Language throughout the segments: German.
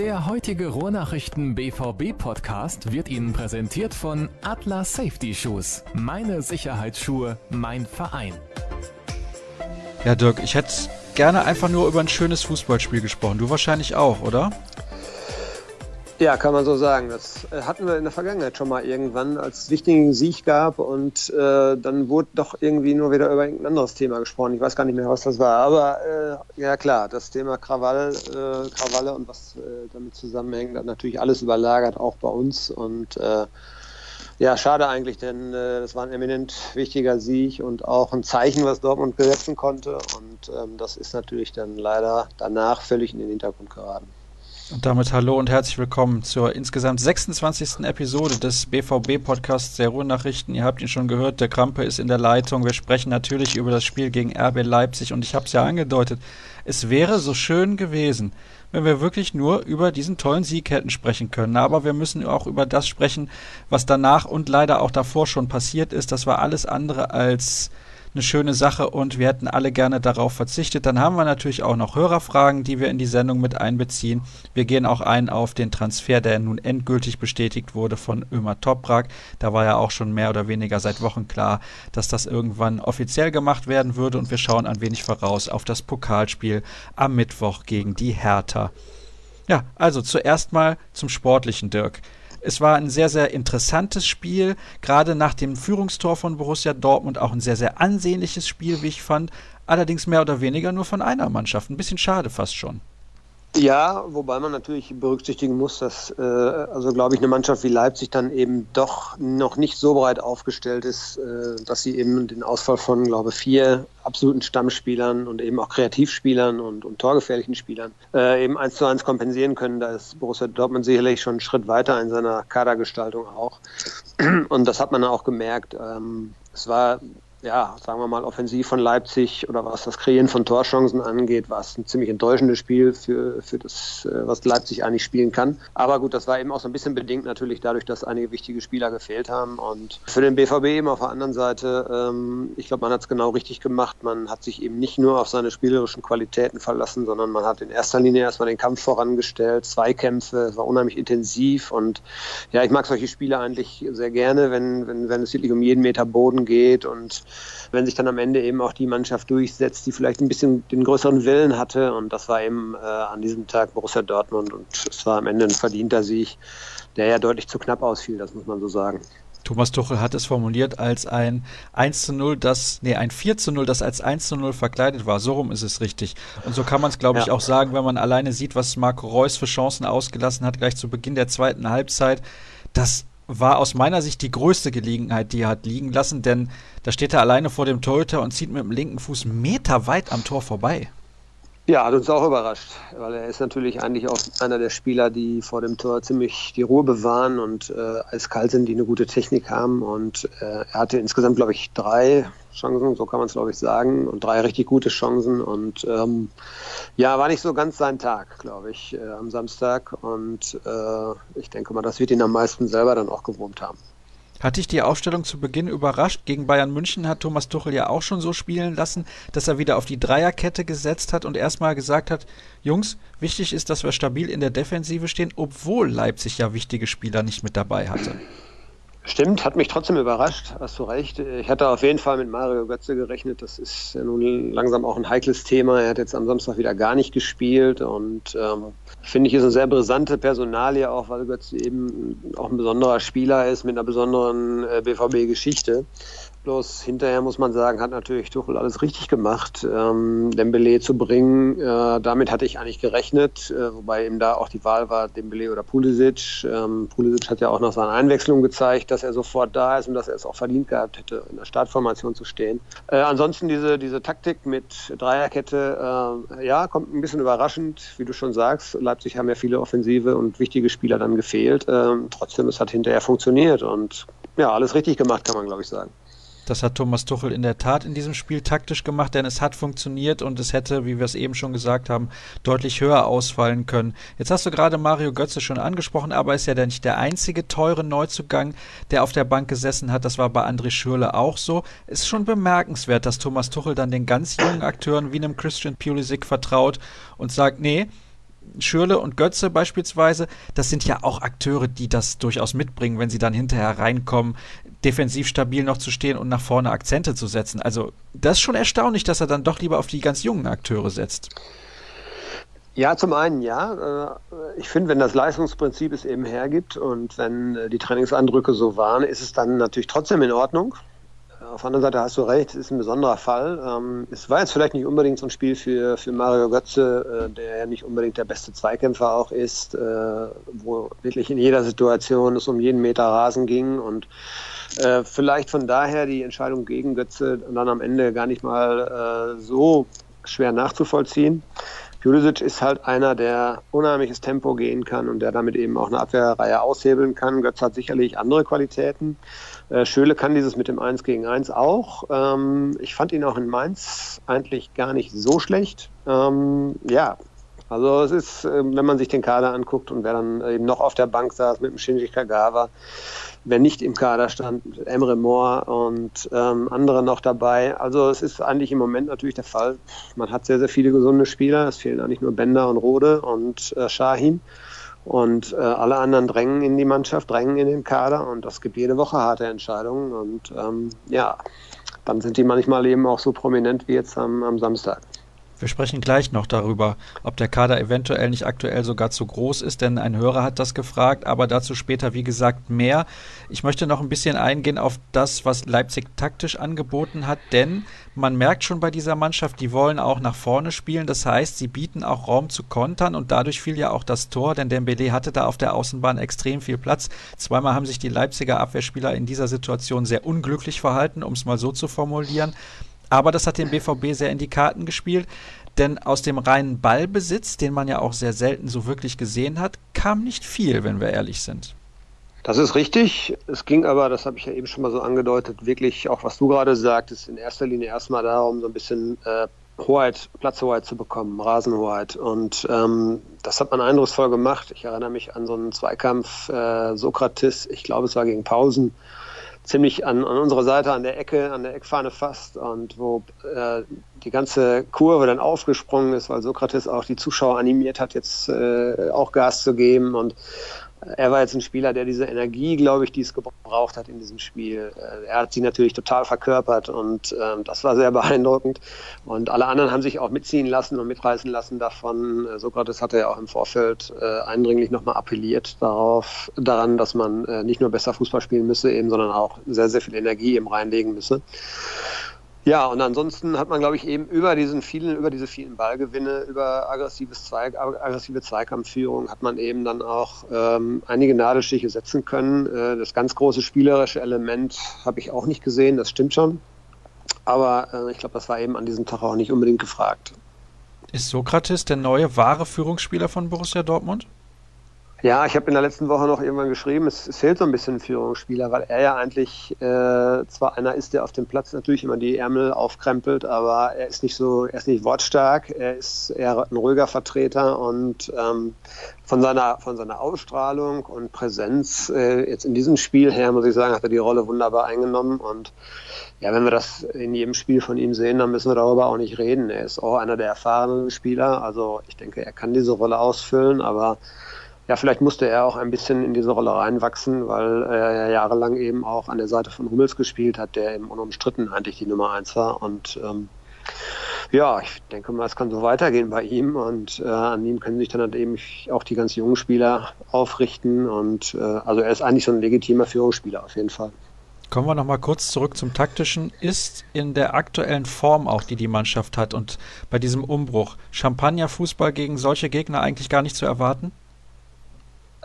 Der heutige Ruhrnachrichten BVB Podcast wird Ihnen präsentiert von Atlas Safety Shoes. Meine Sicherheitsschuhe, mein Verein. Ja, Dirk, ich hätte gerne einfach nur über ein schönes Fußballspiel gesprochen. Du wahrscheinlich auch, oder? Ja, kann man so sagen. Das äh, hatten wir in der Vergangenheit schon mal irgendwann, als es wichtigen Sieg gab und äh, dann wurde doch irgendwie nur wieder über irgendein anderes Thema gesprochen. Ich weiß gar nicht mehr, was das war. Aber äh, ja klar, das Thema Krawall, äh, Krawalle und was äh, damit zusammenhängt, hat natürlich alles überlagert, auch bei uns. Und äh, ja, schade eigentlich, denn äh, das war ein eminent wichtiger Sieg und auch ein Zeichen, was Dortmund gesetzen konnte. Und ähm, das ist natürlich dann leider danach völlig in den Hintergrund geraten. Und damit hallo und herzlich willkommen zur insgesamt 26. Episode des BVB-Podcasts der Ruhrnachrichten. Ihr habt ihn schon gehört, der Krampe ist in der Leitung. Wir sprechen natürlich über das Spiel gegen RB Leipzig und ich habe es ja angedeutet, es wäre so schön gewesen, wenn wir wirklich nur über diesen tollen Sieg hätten sprechen können. Aber wir müssen auch über das sprechen, was danach und leider auch davor schon passiert ist. Das war alles andere als eine schöne Sache und wir hätten alle gerne darauf verzichtet. Dann haben wir natürlich auch noch Hörerfragen, die wir in die Sendung mit einbeziehen. Wir gehen auch ein auf den Transfer, der nun endgültig bestätigt wurde von Ömer Toprak. Da war ja auch schon mehr oder weniger seit Wochen klar, dass das irgendwann offiziell gemacht werden würde und wir schauen ein wenig voraus auf das Pokalspiel am Mittwoch gegen die Hertha. Ja, also zuerst mal zum sportlichen Dirk. Es war ein sehr, sehr interessantes Spiel, gerade nach dem Führungstor von Borussia Dortmund auch ein sehr, sehr ansehnliches Spiel, wie ich fand. Allerdings mehr oder weniger nur von einer Mannschaft. Ein bisschen schade fast schon. Ja, wobei man natürlich berücksichtigen muss, dass, äh, also glaube ich, eine Mannschaft wie Leipzig dann eben doch noch nicht so breit aufgestellt ist, äh, dass sie eben den Ausfall von, glaube ich, vier absoluten Stammspielern und eben auch Kreativspielern und, und torgefährlichen Spielern äh, eben eins zu eins kompensieren können. Da ist Borussia Dortmund sicherlich schon einen Schritt weiter in seiner Kadergestaltung auch. Und das hat man auch gemerkt. Ähm, es war ja, sagen wir mal, offensiv von Leipzig oder was das Kreieren von Torchancen angeht, war es ein ziemlich enttäuschendes Spiel für, für das, äh, was Leipzig eigentlich spielen kann. Aber gut, das war eben auch so ein bisschen bedingt natürlich dadurch, dass einige wichtige Spieler gefehlt haben. Und für den BVB eben auf der anderen Seite, ähm, ich glaube, man hat es genau richtig gemacht. Man hat sich eben nicht nur auf seine spielerischen Qualitäten verlassen, sondern man hat in erster Linie erstmal den Kampf vorangestellt, Zweikämpfe, es war unheimlich intensiv. Und ja, ich mag solche Spiele eigentlich sehr gerne, wenn, wenn, wenn es wirklich um jeden Meter Boden geht und wenn sich dann am Ende eben auch die Mannschaft durchsetzt, die vielleicht ein bisschen den größeren Willen hatte. Und das war eben äh, an diesem Tag Borussia Dortmund. Und es war am Ende ein verdienter Sieg, der ja deutlich zu knapp ausfiel, das muss man so sagen. Thomas Tuchel hat es formuliert als ein 1 zu 0, das, nee, ein 4 zu 0, das als 1 zu 0 verkleidet war. So rum ist es richtig. Und so kann man es, glaube ich, ja. auch sagen, wenn man alleine sieht, was Marco Reus für Chancen ausgelassen hat, gleich zu Beginn der zweiten Halbzeit. Das war aus meiner Sicht die größte Gelegenheit, die er hat liegen lassen, denn da steht er alleine vor dem Torhüter und zieht mit dem linken Fuß meterweit am Tor vorbei. Ja, hat uns auch überrascht, weil er ist natürlich eigentlich auch einer der Spieler, die vor dem Tor ziemlich die Ruhe bewahren und äh, eiskalt sind, die eine gute Technik haben. Und äh, er hatte insgesamt, glaube ich, drei Chancen, so kann man es, glaube ich, sagen, und drei richtig gute Chancen. Und ähm, ja, war nicht so ganz sein Tag, glaube ich, äh, am Samstag. Und äh, ich denke mal, das wird ihn am meisten selber dann auch gewurmt haben. Hat dich die Aufstellung zu Beginn überrascht? Gegen Bayern München hat Thomas Tuchel ja auch schon so spielen lassen, dass er wieder auf die Dreierkette gesetzt hat und erstmal gesagt hat, Jungs, wichtig ist, dass wir stabil in der Defensive stehen, obwohl Leipzig ja wichtige Spieler nicht mit dabei hatte. Stimmt, hat mich trotzdem überrascht, hast du recht. Ich hatte auf jeden Fall mit Mario Götze gerechnet. Das ist ja nun langsam auch ein heikles Thema. Er hat jetzt am Samstag wieder gar nicht gespielt und ähm, finde ich ist eine sehr brisante Personalie, auch weil Götze eben auch ein besonderer Spieler ist mit einer besonderen äh, BVB-Geschichte. Bloß hinterher muss man sagen, hat natürlich Tuchel alles richtig gemacht, ähm, Dembele zu bringen. Äh, damit hatte ich eigentlich gerechnet, äh, wobei eben da auch die Wahl war, Dembele oder Pulisic. Ähm, Pulisic hat ja auch nach seiner Einwechslung gezeigt, dass er sofort da ist und dass er es auch verdient gehabt hätte, in der Startformation zu stehen. Äh, ansonsten diese, diese Taktik mit Dreierkette, äh, ja, kommt ein bisschen überraschend, wie du schon sagst. Leipzig haben ja viele offensive und wichtige Spieler dann gefehlt. Ähm, trotzdem, es hat hinterher funktioniert und ja, alles richtig gemacht, kann man glaube ich sagen. Das hat Thomas Tuchel in der Tat in diesem Spiel taktisch gemacht, denn es hat funktioniert und es hätte, wie wir es eben schon gesagt haben, deutlich höher ausfallen können. Jetzt hast du gerade Mario Götze schon angesprochen, aber ist ja nicht der einzige teure Neuzugang, der auf der Bank gesessen hat. Das war bei André Schürle auch so. Ist schon bemerkenswert, dass Thomas Tuchel dann den ganz jungen Akteuren wie einem Christian Pulisic vertraut und sagt, nee, Schürle und Götze beispielsweise, das sind ja auch Akteure, die das durchaus mitbringen, wenn sie dann hinterher reinkommen, defensiv stabil noch zu stehen und nach vorne Akzente zu setzen. Also das ist schon erstaunlich, dass er dann doch lieber auf die ganz jungen Akteure setzt. Ja, zum einen ja. Äh, ich finde, wenn das Leistungsprinzip es eben hergibt und wenn äh, die Trainingsandrücke so waren, ist es dann natürlich trotzdem in Ordnung. Auf der anderen Seite hast du recht, es ist ein besonderer Fall. Ähm, es war jetzt vielleicht nicht unbedingt so ein Spiel für, für Mario Götze, äh, der ja nicht unbedingt der beste Zweikämpfer auch ist, wo wirklich in jeder Situation es um jeden Meter Rasen ging und vielleicht von daher die Entscheidung gegen Götze dann am Ende gar nicht mal so schwer nachzuvollziehen. Pulisic ist halt einer, der unheimliches Tempo gehen kann und der damit eben auch eine Abwehrreihe aushebeln kann. Götz hat sicherlich andere Qualitäten. Äh, Schöle kann dieses mit dem 1 gegen 1 auch. Ähm, ich fand ihn auch in Mainz eigentlich gar nicht so schlecht. Ähm, ja, also es ist, äh, wenn man sich den Kader anguckt und wer dann eben noch auf der Bank saß mit dem Shinji Kagawa, wer nicht im Kader stand, Emre Moore und ähm, andere noch dabei. Also es ist eigentlich im Moment natürlich der Fall. Man hat sehr, sehr viele gesunde Spieler. Es fehlen eigentlich nur Bender und Rode und äh, Shahin. Und äh, alle anderen drängen in die Mannschaft, drängen in den Kader und das gibt jede Woche harte Entscheidungen. Und ähm, ja, dann sind die manchmal eben auch so prominent wie jetzt am, am Samstag. Wir sprechen gleich noch darüber, ob der Kader eventuell nicht aktuell sogar zu groß ist, denn ein Hörer hat das gefragt, aber dazu später, wie gesagt, mehr. Ich möchte noch ein bisschen eingehen auf das, was Leipzig taktisch angeboten hat, denn man merkt schon bei dieser Mannschaft, die wollen auch nach vorne spielen. Das heißt, sie bieten auch Raum zu kontern und dadurch fiel ja auch das Tor, denn Dembele hatte da auf der Außenbahn extrem viel Platz. Zweimal haben sich die Leipziger Abwehrspieler in dieser Situation sehr unglücklich verhalten, um es mal so zu formulieren. Aber das hat dem BVB sehr in die Karten gespielt, denn aus dem reinen Ballbesitz, den man ja auch sehr selten so wirklich gesehen hat, kam nicht viel, wenn wir ehrlich sind. Das ist richtig. Es ging aber, das habe ich ja eben schon mal so angedeutet, wirklich auch, was du gerade sagtest, in erster Linie erstmal darum, so ein bisschen äh, Hoheit, Platzhoheit zu bekommen, Rasenhoheit. Und ähm, das hat man eindrucksvoll gemacht. Ich erinnere mich an so einen Zweikampf äh, Sokrates, ich glaube, es war gegen Pausen, ziemlich an, an unserer Seite, an der Ecke, an der Eckfahne fast. Und wo äh, die ganze Kurve dann aufgesprungen ist, weil Sokrates auch die Zuschauer animiert hat, jetzt äh, auch Gas zu geben. Und er war jetzt ein Spieler, der diese Energie, glaube ich, die es gebraucht hat in diesem Spiel. Äh, er hat sie natürlich total verkörpert und ähm, das war sehr beeindruckend. Und alle anderen haben sich auch mitziehen lassen und mitreißen lassen davon. Äh, Sokrates hatte ja auch im Vorfeld äh, eindringlich nochmal appelliert darauf, daran, dass man äh, nicht nur besser Fußball spielen müsse, eben, sondern auch sehr, sehr viel Energie eben reinlegen müsse. Ja, und ansonsten hat man, glaube ich, eben über diesen vielen, über diese vielen Ballgewinne, über aggressives Zweig, aggressive Zweikampfführung hat man eben dann auch ähm, einige Nadelstiche setzen können. Äh, das ganz große spielerische Element habe ich auch nicht gesehen, das stimmt schon. Aber äh, ich glaube, das war eben an diesem Tag auch nicht unbedingt gefragt. Ist Sokrates der neue wahre Führungsspieler von Borussia Dortmund? Ja, ich habe in der letzten Woche noch irgendwann geschrieben, es, es fehlt so ein bisschen Führungsspieler, weil er ja eigentlich äh, zwar einer ist, der auf dem Platz natürlich immer die Ärmel aufkrempelt, aber er ist nicht so, er ist nicht wortstark, er ist eher ein ruhiger Vertreter und ähm, von seiner von seiner Ausstrahlung und Präsenz äh, jetzt in diesem Spiel her muss ich sagen, hat er die Rolle wunderbar eingenommen und ja, wenn wir das in jedem Spiel von ihm sehen, dann müssen wir darüber auch nicht reden. Er ist auch einer der erfahrenen Spieler, also ich denke, er kann diese Rolle ausfüllen, aber ja, vielleicht musste er auch ein bisschen in diese Rolle reinwachsen, weil er ja jahrelang eben auch an der Seite von Hummels gespielt hat, der eben unumstritten eigentlich die Nummer eins war. Und ähm, ja, ich denke mal, es kann so weitergehen bei ihm und äh, an ihm können sich dann halt eben auch die ganz jungen Spieler aufrichten. Und äh, also er ist eigentlich so ein legitimer Führungsspieler auf jeden Fall. Kommen wir nochmal kurz zurück zum Taktischen. Ist in der aktuellen Form auch, die die Mannschaft hat und bei diesem Umbruch Champagner-Fußball gegen solche Gegner eigentlich gar nicht zu erwarten?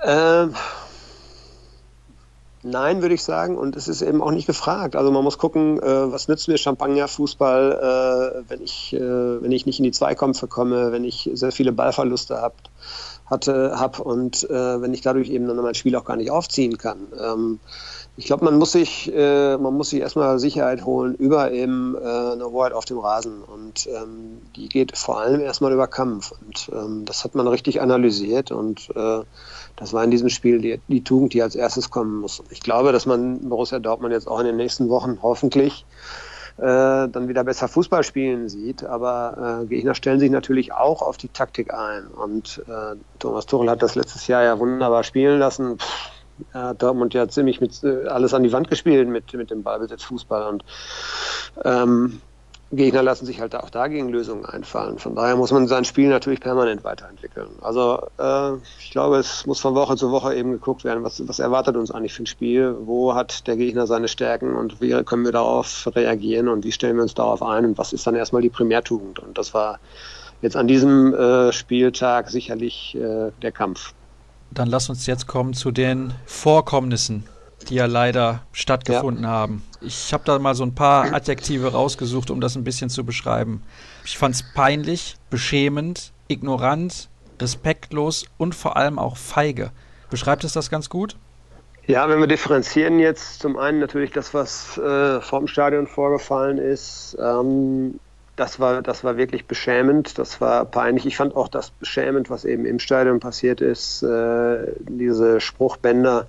Ähm, nein, würde ich sagen. Und es ist eben auch nicht gefragt. Also man muss gucken, äh, was nützt mir Champagner-Fußball, äh, wenn, ich, äh, wenn ich nicht in die Zweikämpfe komme, wenn ich sehr viele Ballverluste hab, hatte, habe und äh, wenn ich dadurch eben dann mein Spiel auch gar nicht aufziehen kann. Ähm, ich glaube, man muss sich, äh, man muss sich erstmal Sicherheit holen über eben äh, eine Hoheit auf dem Rasen und ähm, die geht vor allem erstmal über Kampf und ähm, das hat man richtig analysiert und äh, das war in diesem Spiel die, die Tugend, die als erstes kommen muss. Ich glaube, dass man Borussia Dortmund jetzt auch in den nächsten Wochen hoffentlich dann wieder besser Fußball spielen sieht. Aber äh, Gegner stellen sich natürlich auch auf die Taktik ein. Und äh, Thomas Tuchel hat das letztes Jahr ja wunderbar spielen lassen. Pff, hat Dortmund ja ziemlich mit äh, alles an die Wand gespielt mit, mit dem Ballbesitz Fußball und ähm, Gegner lassen sich halt auch dagegen Lösungen einfallen. Von daher muss man sein Spiel natürlich permanent weiterentwickeln. Also äh, ich glaube, es muss von Woche zu Woche eben geguckt werden, was, was erwartet uns eigentlich für ein Spiel, wo hat der Gegner seine Stärken und wie können wir darauf reagieren und wie stellen wir uns darauf ein und was ist dann erstmal die Primärtugend. Und das war jetzt an diesem äh, Spieltag sicherlich äh, der Kampf. Dann lass uns jetzt kommen zu den Vorkommnissen, die ja leider stattgefunden ja. haben. Ich habe da mal so ein paar Adjektive rausgesucht, um das ein bisschen zu beschreiben. Ich fand es peinlich, beschämend, ignorant, respektlos und vor allem auch feige. Beschreibt es das ganz gut? Ja, wenn wir differenzieren jetzt, zum einen natürlich das, was äh, vor Stadion vorgefallen ist. Ähm, das war, das war wirklich beschämend, das war peinlich. Ich fand auch das beschämend, was eben im Stadion passiert ist, äh, diese Spruchbänder,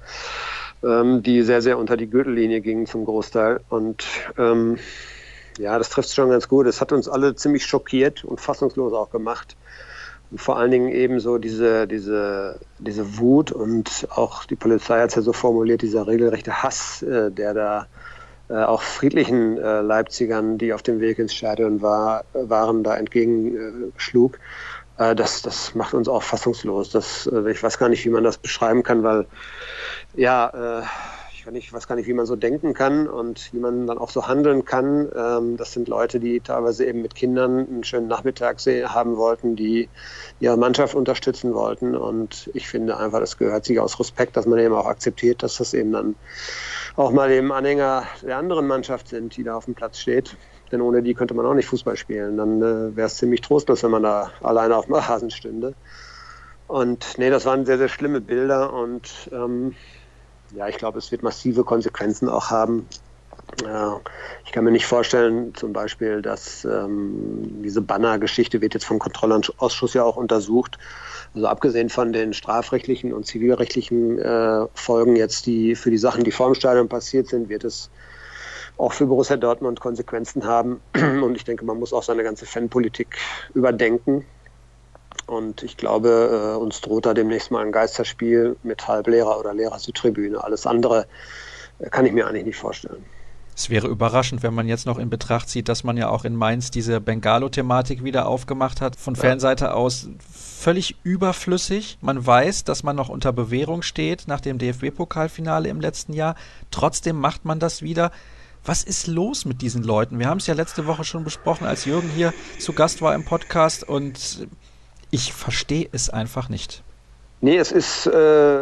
ähm, die sehr, sehr unter die Gürtellinie gingen zum Großteil. Und ähm, ja, das trifft schon ganz gut. Es hat uns alle ziemlich schockiert und fassungslos auch gemacht. Und vor allen Dingen eben so diese, diese, diese Wut und auch die Polizei hat es ja so formuliert, dieser regelrechte Hass, äh, der da äh, auch friedlichen äh, Leipzigern, die auf dem Weg ins Stadion war, waren, da entgegenschlug. Äh, das, das macht uns auch fassungslos. Das, äh, ich weiß gar nicht, wie man das beschreiben kann, weil ja, äh, ich, nicht, weiß gar nicht, wie man so denken kann und wie man dann auch so handeln kann. Ähm, das sind Leute, die teilweise eben mit Kindern einen schönen Nachmittag haben wollten, die ihre Mannschaft unterstützen wollten. Und ich finde einfach, das gehört sich aus Respekt, dass man eben auch akzeptiert, dass das eben dann auch mal eben Anhänger der anderen Mannschaft sind, die da auf dem Platz steht. Denn ohne die könnte man auch nicht Fußball spielen. Dann äh, wäre es ziemlich trostlos, wenn man da alleine auf dem Rasen stünde. Und nee, das waren sehr, sehr schlimme Bilder und ähm, ja, ich glaube, es wird massive Konsequenzen auch haben. Ich kann mir nicht vorstellen, zum Beispiel, dass ähm, diese Banner-Geschichte wird jetzt vom Kontrollausschuss ja auch untersucht. Also abgesehen von den strafrechtlichen und zivilrechtlichen äh, Folgen jetzt, die für die Sachen, die vor dem Stadion passiert sind, wird es auch für Borussia Dortmund Konsequenzen haben. Und ich denke, man muss auch seine ganze Fanpolitik überdenken. Und ich glaube, äh, uns droht da demnächst mal ein Geisterspiel mit Halblehrer oder Lehrer zur Tribüne. Alles andere äh, kann ich mir eigentlich nicht vorstellen. Es wäre überraschend, wenn man jetzt noch in Betracht zieht, dass man ja auch in Mainz diese Bengalo-Thematik wieder aufgemacht hat. Von. Fanseite aus völlig überflüssig. Man weiß, dass man noch unter Bewährung steht nach dem DFB-Pokalfinale im letzten Jahr. Trotzdem macht man das wieder. Was ist los mit diesen Leuten? Wir haben es ja letzte Woche schon besprochen, als Jürgen hier zu Gast war im Podcast und ich verstehe es einfach nicht. Nee, es ist, äh,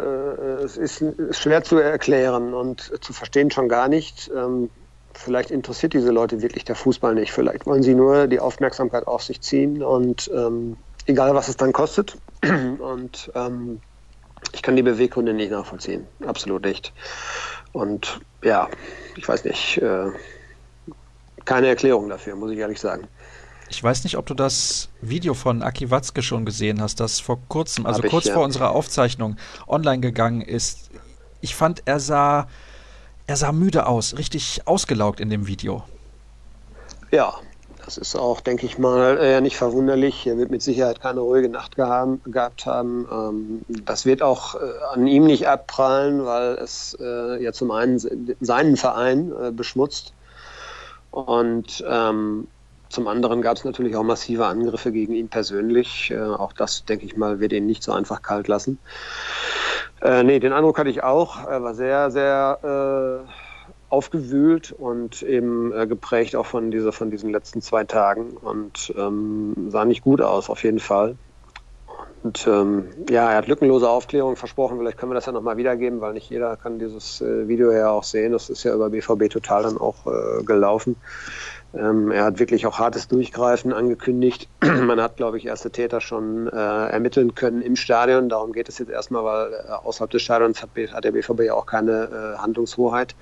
es ist schwer zu erklären und zu verstehen schon gar nicht. Ähm, vielleicht interessiert diese Leute wirklich der Fußball nicht. Vielleicht wollen sie nur die Aufmerksamkeit auf sich ziehen und ähm, egal was es dann kostet. Und ähm, ich kann die Beweggründe nicht nachvollziehen. Absolut nicht. Und ja, ich weiß nicht. Äh, keine Erklärung dafür, muss ich ehrlich sagen. Ich weiß nicht, ob du das Video von Aki Watzke schon gesehen hast, das vor kurzem, also ich, kurz ja. vor unserer Aufzeichnung online gegangen ist. Ich fand, er sah, er sah müde aus, richtig ausgelaugt in dem Video. Ja, das ist auch, denke ich mal, äh, nicht verwunderlich. Er wird mit Sicherheit keine ruhige Nacht gehabt haben. Ähm, das wird auch äh, an ihm nicht abprallen, weil es äh, ja zum einen seinen Verein äh, beschmutzt und ähm, zum anderen gab es natürlich auch massive Angriffe gegen ihn persönlich. Auch das, denke ich mal, wird ihn nicht so einfach kalt lassen. Nee, den Eindruck hatte ich auch. Er war sehr, sehr aufgewühlt und eben äh, geprägt auch von, dieser, von diesen letzten zwei Tagen und ähm, sah nicht gut aus, auf jeden Fall. Und ähm, ja, er hat lückenlose Aufklärung versprochen. Vielleicht können wir das ja nochmal wiedergeben, weil nicht jeder kann dieses äh, Video ja auch sehen. Das ist ja über BVB Total dann auch äh, gelaufen. Ähm, er hat wirklich auch hartes Durchgreifen angekündigt. Man hat, glaube ich, erste Täter schon äh, ermitteln können im Stadion. Darum geht es jetzt erstmal, weil äh, außerhalb des Stadions hat, hat, der BVB ja auch keine äh, Handlungshoheit.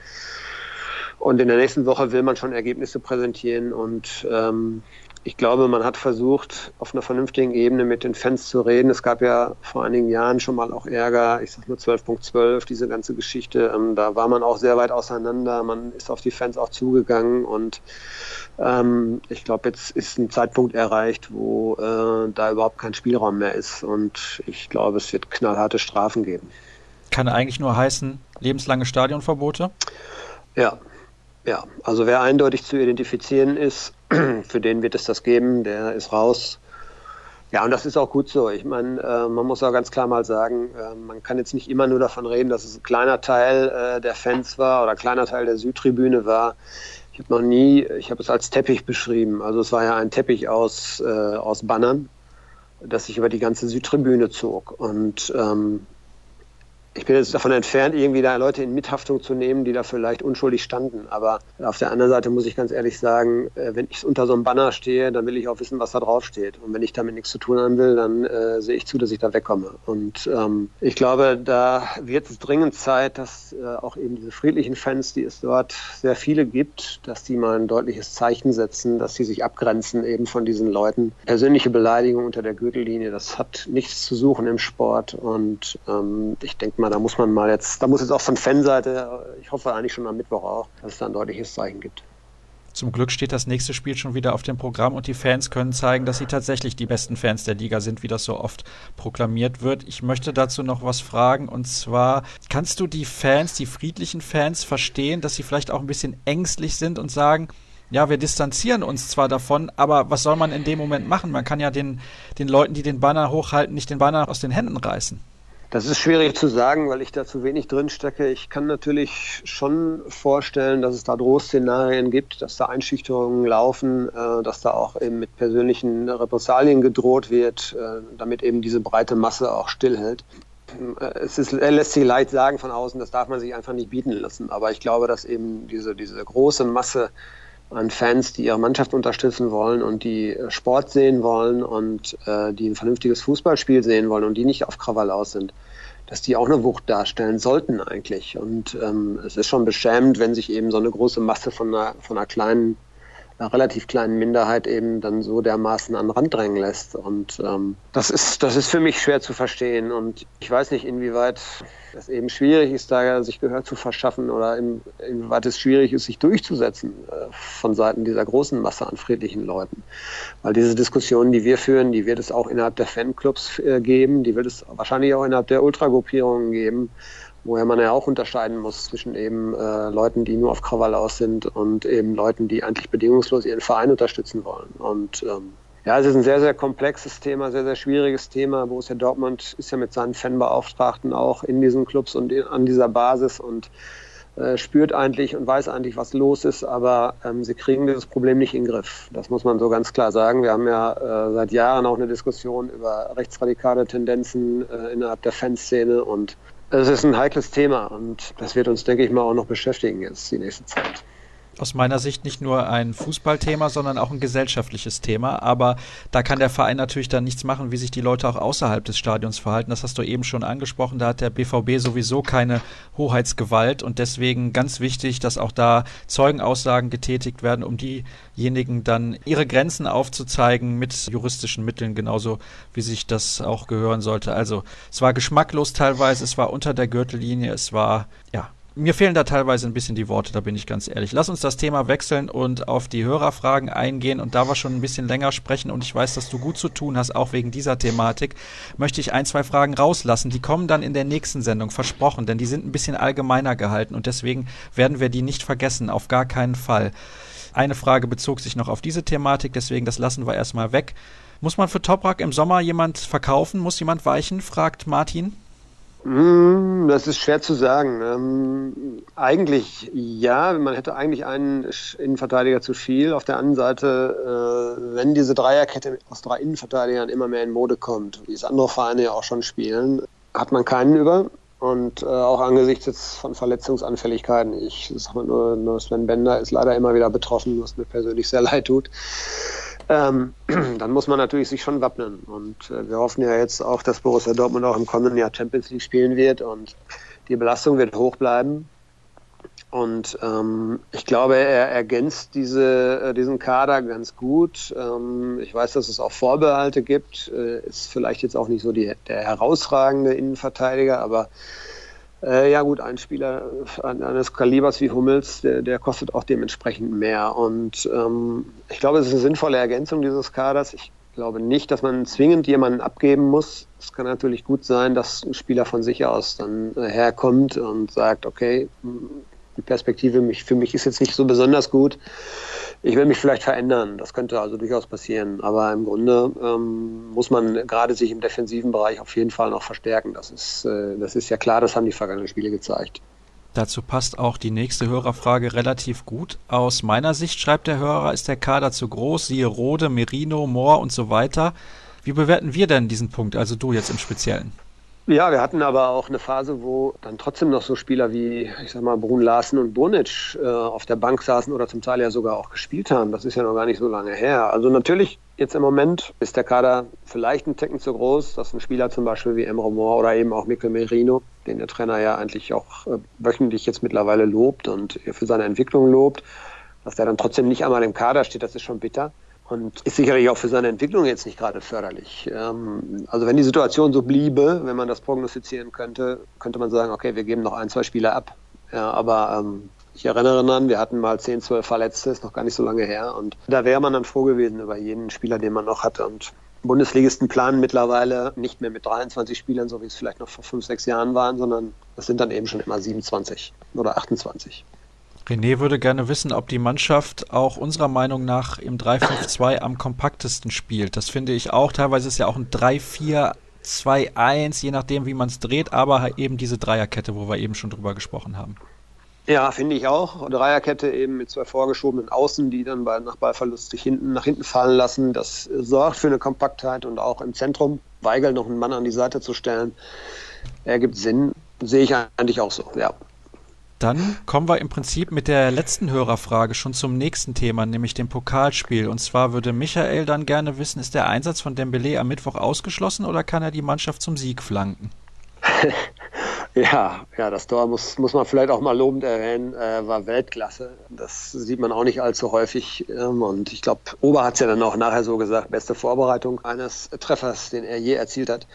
Und in der nächsten Woche will man schon Ergebnisse präsentieren und ähm, ich glaube, man hat versucht, auf einer vernünftigen Ebene mit den Fans zu reden. Es gab ja vor einigen Jahren schon mal auch Ärger, ich sag nur 12.12, .12, diese ganze Geschichte. Ähm, da war man auch sehr weit auseinander. Man ist auf die Fans auch zugegangen und ähm, ich glaube, jetzt ist ein Zeitpunkt erreicht, wo äh, da überhaupt kein Spielraum mehr ist. Und ich glaube, es wird knallharte Strafen geben. Kann eigentlich nur heißen, lebenslange Stadionverbote? Ja, ja. Also wer eindeutig zu identifizieren ist, für den wird es das geben, der ist raus. Ja, und das ist auch gut so. Ich meine, äh, man muss auch ganz klar mal sagen, äh, man kann jetzt nicht immer nur davon reden, dass es ein kleiner Teil äh, der Fans war oder ein kleiner Teil der Südtribüne war. Ich habe noch nie, ich habe es als Teppich beschrieben. Also es war ja ein Teppich aus, äh, aus Bannern, das sich über die ganze Südtribüne zog. Und ähm, ich bin jetzt davon entfernt, irgendwie da Leute in Mithaftung zu nehmen, die da vielleicht unschuldig standen. Aber auf der anderen Seite muss ich ganz ehrlich sagen, äh, wenn ich unter so einem Banner stehe, dann will ich auch wissen, was da drauf steht. Und wenn ich damit nichts zu tun haben will, dann äh, sehe ich zu, dass ich da wegkomme. Und ähm, ich glaube, da wird es dringend Zeit, dass äh, auch eben diese friedlichen Fans, die es dort sehr viele gibt, dass die mal ein deutliches Zeichen setzen, dass sie sich abgrenzen eben von diesen Leuten. Persönliche Beleidigung unter der Gürtellinie, das hat nichts zu suchen im Sport. Und ähm, ich denke mal, da muss man mal jetzt, da muss jetzt auch von Fanseite, ich hoffe eigentlich schon am Mittwoch auch, dass es da ein deutliches Zeichen gibt. Zum Glück steht das nächste Spiel schon wieder auf dem Programm und die Fans können zeigen, dass sie tatsächlich die besten Fans der Liga sind, wie das so oft proklamiert wird. Ich möchte dazu noch was fragen und zwar, kannst du die Fans, die friedlichen Fans verstehen, dass sie vielleicht auch ein bisschen ängstlich sind und sagen, ja, wir distanzieren uns zwar davon, aber was soll man in dem Moment machen? Man kann ja den, den Leuten, die den Banner hochhalten, nicht den Banner aus den Händen reißen. Das ist schwierig zu sagen, weil ich da zu wenig drin stecke. Ich kann natürlich schon vorstellen, dass es da Drohszenarien gibt, dass da Einschüchterungen laufen, äh, dass da auch eben mit persönlichen Repressalien gedroht wird, äh, damit eben diese breite Masse auch stillhält. Äh, es ist, lässt sich leicht sagen von außen, das darf man sich einfach nicht bieten lassen. Aber ich glaube, dass eben diese, diese große Masse an Fans, die ihre Mannschaft unterstützen wollen und die äh, Sport sehen wollen und äh, die ein vernünftiges Fußballspiel sehen wollen und die nicht auf Krawall aus sind, dass die auch eine Wucht darstellen sollten eigentlich. Und ähm, es ist schon beschämend, wenn sich eben so eine große Masse von einer, von einer kleinen einer relativ kleinen Minderheit eben dann so dermaßen an den Rand drängen lässt. Und ähm, das, ist, das ist für mich schwer zu verstehen. Und ich weiß nicht, inwieweit es eben schwierig ist, da sich Gehör zu verschaffen oder inwieweit es schwierig ist, sich durchzusetzen äh, von Seiten dieser großen Masse an friedlichen Leuten. Weil diese Diskussionen, die wir führen, die wird es auch innerhalb der Fanclubs äh, geben, die wird es wahrscheinlich auch innerhalb der Ultragruppierungen geben woher man ja auch unterscheiden muss zwischen eben äh, Leuten, die nur auf Krawall aus sind und eben Leuten, die eigentlich bedingungslos ihren Verein unterstützen wollen. Und ähm, ja, es ist ein sehr, sehr komplexes Thema, sehr, sehr schwieriges Thema. Borussia Dortmund ist ja mit seinen Fanbeauftragten auch in diesen Clubs und an dieser Basis und äh, spürt eigentlich und weiß eigentlich, was los ist, aber ähm, sie kriegen dieses Problem nicht in den Griff. Das muss man so ganz klar sagen. Wir haben ja äh, seit Jahren auch eine Diskussion über rechtsradikale Tendenzen äh, innerhalb der Fanszene und es ist ein heikles Thema und das wird uns, denke ich mal, auch noch beschäftigen jetzt die nächste Zeit aus meiner Sicht nicht nur ein Fußballthema, sondern auch ein gesellschaftliches Thema. Aber da kann der Verein natürlich dann nichts machen, wie sich die Leute auch außerhalb des Stadions verhalten. Das hast du eben schon angesprochen. Da hat der BVB sowieso keine Hoheitsgewalt und deswegen ganz wichtig, dass auch da Zeugenaussagen getätigt werden, um diejenigen dann ihre Grenzen aufzuzeigen mit juristischen Mitteln, genauso wie sich das auch gehören sollte. Also es war geschmacklos teilweise, es war unter der Gürtellinie, es war ja mir fehlen da teilweise ein bisschen die Worte, da bin ich ganz ehrlich. Lass uns das Thema wechseln und auf die Hörerfragen eingehen. Und da wir schon ein bisschen länger sprechen und ich weiß, dass du gut zu tun hast, auch wegen dieser Thematik, möchte ich ein, zwei Fragen rauslassen. Die kommen dann in der nächsten Sendung, versprochen, denn die sind ein bisschen allgemeiner gehalten und deswegen werden wir die nicht vergessen, auf gar keinen Fall. Eine Frage bezog sich noch auf diese Thematik, deswegen das lassen wir erstmal weg. Muss man für Toprak im Sommer jemand verkaufen? Muss jemand weichen? fragt Martin. Hm, das ist schwer zu sagen. Ähm, eigentlich ja, man hätte eigentlich einen Innenverteidiger zu viel. Auf der anderen Seite, äh, wenn diese Dreierkette aus drei Innenverteidigern immer mehr in Mode kommt, wie es andere Vereine ja auch schon spielen, hat man keinen über. Und äh, auch angesichts jetzt von Verletzungsanfälligkeiten, ich sag mal nur, nur Sven Bender ist leider immer wieder betroffen, was mir persönlich sehr leid tut ähm, dann muss man natürlich sich schon wappnen. Und äh, wir hoffen ja jetzt auch, dass Borussia Dortmund auch im kommenden Jahr Champions League spielen wird und die Belastung wird hoch bleiben. Und ähm, ich glaube, er ergänzt diese, äh, diesen Kader ganz gut. Ähm, ich weiß, dass es auch Vorbehalte gibt. Äh, ist vielleicht jetzt auch nicht so die, der herausragende Innenverteidiger, aber äh, ja gut, ein Spieler eines Kalibers wie Hummels, der, der kostet auch dementsprechend mehr. Und ähm, ich glaube, es ist eine sinnvolle Ergänzung dieses Kaders. Ich glaube nicht, dass man zwingend jemanden abgeben muss. Es kann natürlich gut sein, dass ein Spieler von sich aus dann äh, herkommt und sagt, okay, die Perspektive mich, für mich ist jetzt nicht so besonders gut. Ich will mich vielleicht verändern. Das könnte also durchaus passieren. Aber im Grunde ähm, muss man gerade sich im defensiven Bereich auf jeden Fall noch verstärken. Das ist, äh, das ist ja klar, das haben die vergangenen Spiele gezeigt. Dazu passt auch die nächste Hörerfrage relativ gut. Aus meiner Sicht, schreibt der Hörer, ist der Kader zu groß, siehe Rode, Merino, Mohr und so weiter. Wie bewerten wir denn diesen Punkt, also du jetzt im Speziellen? Ja, wir hatten aber auch eine Phase, wo dann trotzdem noch so Spieler wie, ich sag mal, Brun Larsen und Bonic äh, auf der Bank saßen oder zum Teil ja sogar auch gespielt haben. Das ist ja noch gar nicht so lange her. Also natürlich, jetzt im Moment ist der Kader vielleicht ein Ticken zu groß, dass ein Spieler zum Beispiel wie Emre Moore oder eben auch Mikkel Merino, den der Trainer ja eigentlich auch äh, wöchentlich jetzt mittlerweile lobt und für seine Entwicklung lobt, dass der dann trotzdem nicht einmal im Kader steht, das ist schon bitter und ist sicherlich auch für seine Entwicklung jetzt nicht gerade förderlich. Ähm, also wenn die Situation so bliebe, wenn man das prognostizieren könnte, könnte man sagen, okay, wir geben noch ein, zwei Spiele ab. Ja, aber ähm, ich erinnere daran, wir hatten mal 10, 12 Verletzte, ist noch gar nicht so lange her. Und da wäre man dann froh gewesen über jeden Spieler, den man noch hat. Und Bundesligisten planen mittlerweile nicht mehr mit 23 Spielern, so wie es vielleicht noch vor 5, 6 Jahren waren, sondern das sind dann eben schon immer 27 oder 28. René würde gerne wissen, ob die Mannschaft auch unserer Meinung nach im 3-5-2 am kompaktesten spielt. Das finde ich auch. Teilweise ist ja auch ein 3-4-2-1, je nachdem, wie man es dreht, aber eben diese Dreierkette, wo wir eben schon drüber gesprochen haben. Ja, finde ich auch. Dreierkette eben mit zwei vorgeschobenen Außen, die dann bei, nach Ballverlust sich hinten nach hinten fallen lassen. Das sorgt für eine Kompaktheit und auch im Zentrum Weigel noch einen Mann an die Seite zu stellen, ergibt Sinn. Sehe ich eigentlich auch so, ja. Dann kommen wir im Prinzip mit der letzten Hörerfrage schon zum nächsten Thema, nämlich dem Pokalspiel. Und zwar würde Michael dann gerne wissen, ist der Einsatz von Dembele am Mittwoch ausgeschlossen oder kann er die Mannschaft zum Sieg flanken? Ja, ja, das Tor muss, muss man vielleicht auch mal lobend erwähnen, äh, war Weltklasse. Das sieht man auch nicht allzu häufig. Ähm, und ich glaube, Ober hat es ja dann auch nachher so gesagt, beste Vorbereitung eines Treffers, den er je erzielt hat.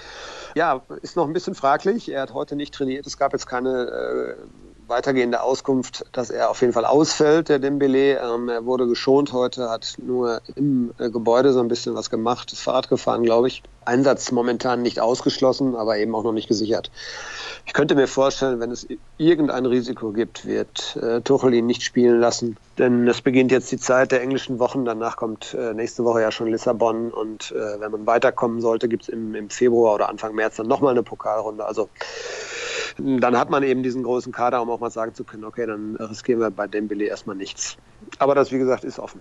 Ja, ist noch ein bisschen fraglich. Er hat heute nicht trainiert. Es gab jetzt keine äh, weitergehende Auskunft, dass er auf jeden Fall ausfällt, der Dembele. Ähm, er wurde geschont heute, hat nur im äh, Gebäude so ein bisschen was gemacht, ist Fahrrad gefahren, glaube ich. Einsatz momentan nicht ausgeschlossen, aber eben auch noch nicht gesichert. Ich könnte mir vorstellen, wenn es irgendein Risiko gibt, wird äh, Tuchel ihn nicht spielen lassen. Denn es beginnt jetzt die Zeit der englischen Wochen. Danach kommt äh, nächste Woche ja schon Lissabon. Und äh, wenn man weiterkommen sollte, gibt es im, im Februar oder Anfang März dann nochmal eine Pokalrunde. Also dann hat man eben diesen großen Kader, um auch mal sagen zu können, okay, dann riskieren wir bei Dembele erstmal nichts. Aber das, wie gesagt, ist offen.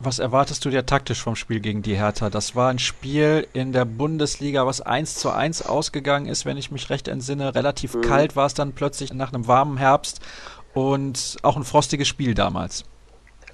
Was erwartest du dir taktisch vom Spiel gegen die Hertha? Das war ein Spiel in der Bundesliga, was 1 zu 1 ausgegangen ist, wenn ich mich recht entsinne. Relativ mhm. kalt war es dann plötzlich nach einem warmen Herbst und auch ein frostiges Spiel damals.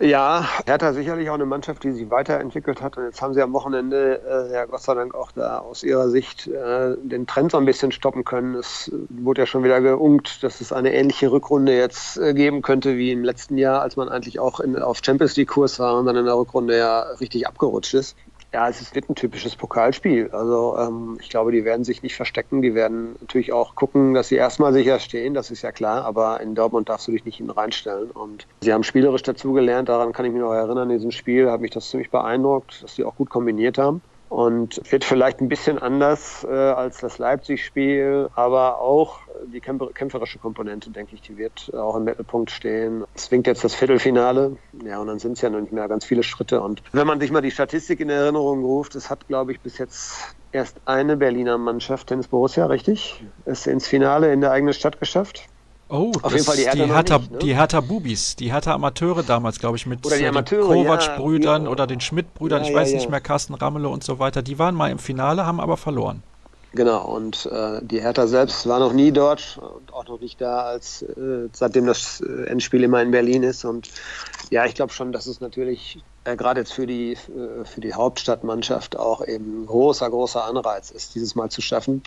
Ja, Hertha sicherlich auch eine Mannschaft, die sich weiterentwickelt hat. Und jetzt haben sie am Wochenende äh, ja Gott sei Dank auch da aus ihrer Sicht äh, den Trend so ein bisschen stoppen können. Es wurde ja schon wieder geungt, dass es eine ähnliche Rückrunde jetzt äh, geben könnte wie im letzten Jahr, als man eigentlich auch in, auf Champions League Kurs war und dann in der Rückrunde ja richtig abgerutscht ist. Ja, es ist ein typisches Pokalspiel. Also ähm, ich glaube, die werden sich nicht verstecken. Die werden natürlich auch gucken, dass sie erstmal sicher stehen, das ist ja klar. Aber in Dortmund darfst du dich nicht hinten reinstellen. Und sie haben spielerisch dazugelernt. Daran kann ich mich noch erinnern. In diesem Spiel hat mich das ziemlich beeindruckt, dass sie auch gut kombiniert haben und wird vielleicht ein bisschen anders äh, als das Leipzig-Spiel, aber auch die kämpferische Komponente, denke ich, die wird auch im Mittelpunkt stehen. Es winkt jetzt das Viertelfinale, ja, und dann sind es ja noch nicht mehr ganz viele Schritte. Und wenn man sich mal die Statistik in Erinnerung ruft, es hat, glaube ich, bis jetzt erst eine Berliner Mannschaft, Tennis Borussia, richtig, es ins Finale in der eigenen Stadt geschafft. Oh, auf jeden Fall die Hertha, die Hertha, nicht, ne? die Hertha Bubis, die Hertha Amateure damals, glaube ich, mit oder die den Kovac-Brüdern ja, oder den Schmidt-Brüdern, ja, ich weiß ja, nicht mehr, Carsten Rammele und so weiter. Die waren mal im Finale, haben aber verloren. Genau, und äh, die Hertha selbst war noch nie dort und auch noch nicht da, als äh, seitdem das äh, Endspiel immer in Berlin ist. Und ja, ich glaube schon, dass es natürlich äh, gerade jetzt für die, äh, für die Hauptstadtmannschaft auch eben ein großer, großer Anreiz ist, dieses Mal zu schaffen.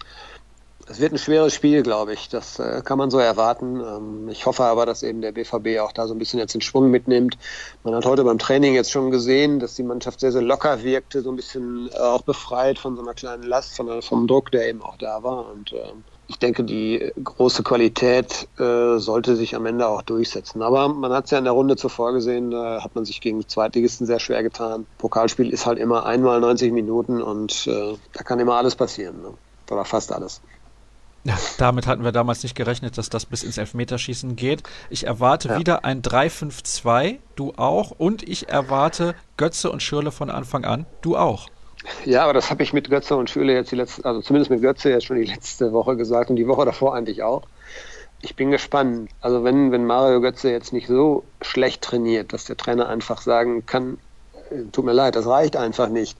Es wird ein schweres Spiel, glaube ich. Das äh, kann man so erwarten. Ähm, ich hoffe aber, dass eben der BVB auch da so ein bisschen jetzt den Schwung mitnimmt. Man hat heute beim Training jetzt schon gesehen, dass die Mannschaft sehr, sehr locker wirkte, so ein bisschen äh, auch befreit von so einer kleinen Last, von, vom Druck, der eben auch da war. Und äh, ich denke, die große Qualität äh, sollte sich am Ende auch durchsetzen. Aber man hat es ja in der Runde zuvor gesehen, da hat man sich gegen Zweitligisten sehr schwer getan. Pokalspiel ist halt immer einmal 90 Minuten und äh, da kann immer alles passieren. Ne? Oder fast alles. Damit hatten wir damals nicht gerechnet, dass das bis ins Elfmeterschießen geht. Ich erwarte ja. wieder ein 3-5-2, du auch. Und ich erwarte Götze und Schürle von Anfang an, du auch. Ja, aber das habe ich mit Götze und Schürle jetzt die letzte, also zumindest mit Götze jetzt schon die letzte Woche gesagt und die Woche davor eigentlich auch. Ich bin gespannt. Also wenn, wenn Mario Götze jetzt nicht so schlecht trainiert, dass der Trainer einfach sagen kann, äh, tut mir leid, das reicht einfach nicht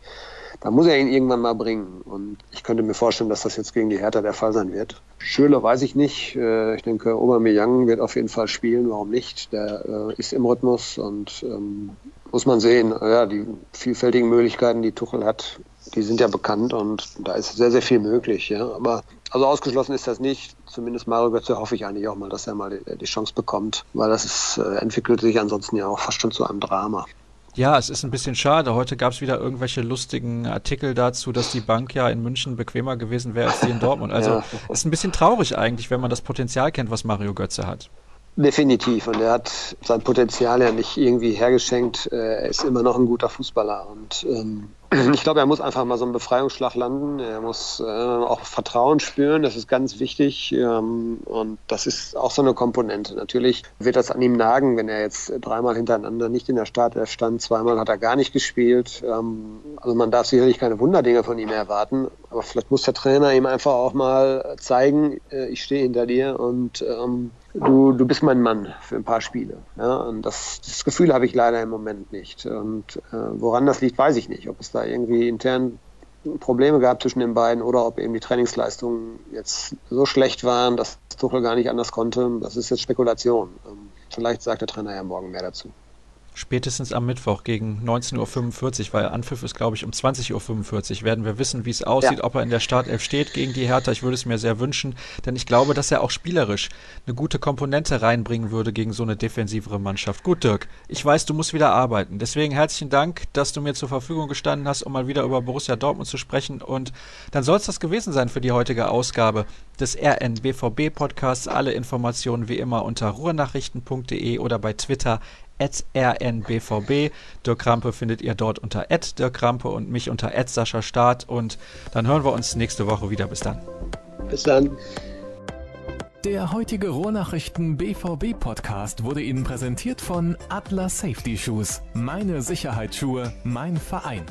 da muss er ihn irgendwann mal bringen. Und ich könnte mir vorstellen, dass das jetzt gegen die Hertha der Fall sein wird. Schöler weiß ich nicht. Äh, ich denke, Aubameyang wird auf jeden Fall spielen. Warum nicht? Der äh, ist im Rhythmus und ähm, muss man sehen. Ja, die vielfältigen Möglichkeiten, die Tuchel hat, die sind ja bekannt und da ist sehr, sehr viel möglich. Ja. Aber also ausgeschlossen ist das nicht. Zumindest Mario Götze hoffe ich eigentlich auch mal, dass er mal die, Chance bekommt, weil das ist, äh, entwickelt sich ansonsten ja auch fast schon zu einem Drama. Ja, es ist ein bisschen schade. Heute gab es wieder irgendwelche lustigen Artikel dazu, dass die Bank ja in München bequemer gewesen wäre als die in Dortmund. Also ja. ist ein bisschen traurig eigentlich, wenn man das Potenzial kennt, was Mario Götze hat. Definitiv. Und er hat sein Potenzial ja nicht irgendwie hergeschenkt. Er ist immer noch ein guter Fußballer. Und ähm, ich glaube, er muss einfach mal so einen Befreiungsschlag landen. Er muss äh, auch Vertrauen spüren. Das ist ganz wichtig. Ähm, und das ist auch so eine Komponente. Natürlich wird das an ihm nagen, wenn er jetzt dreimal hintereinander nicht in der Startelf stand. Zweimal hat er gar nicht gespielt. Ähm, also man darf sicherlich keine Wunderdinge von ihm erwarten. Aber vielleicht muss der Trainer ihm einfach auch mal zeigen, äh, ich stehe hinter dir und ähm, du, du bist mein Mann für ein paar Spiele. Ja? Und das, das Gefühl habe ich leider im Moment nicht. Und äh, woran das liegt, weiß ich nicht. Ob es da irgendwie intern Probleme gab zwischen den beiden oder ob eben die Trainingsleistungen jetzt so schlecht waren, dass Tuchel gar nicht anders konnte. Das ist jetzt Spekulation. Ähm, vielleicht sagt der Trainer ja morgen mehr dazu spätestens am Mittwoch gegen 19.45 Uhr, weil Anpfiff ist, glaube ich, um 20.45 Uhr, werden wir wissen, wie es aussieht, ja. ob er in der Startelf steht gegen die Hertha. Ich würde es mir sehr wünschen, denn ich glaube, dass er auch spielerisch eine gute Komponente reinbringen würde gegen so eine defensivere Mannschaft. Gut, Dirk, ich weiß, du musst wieder arbeiten. Deswegen herzlichen Dank, dass du mir zur Verfügung gestanden hast, um mal wieder über Borussia Dortmund zu sprechen. Und dann soll es das gewesen sein für die heutige Ausgabe des RNBVB Podcasts. Alle Informationen wie immer unter ruhrnachrichten.de oder bei Twitter rnbvb. Dirk Krampe findet ihr dort unter Dirk Krampe und mich unter Sascha Start. Und dann hören wir uns nächste Woche wieder. Bis dann. Bis dann. Der heutige Rohrnachrichten BVB Podcast wurde Ihnen präsentiert von Atlas Safety Shoes. Meine Sicherheitsschuhe, mein Verein.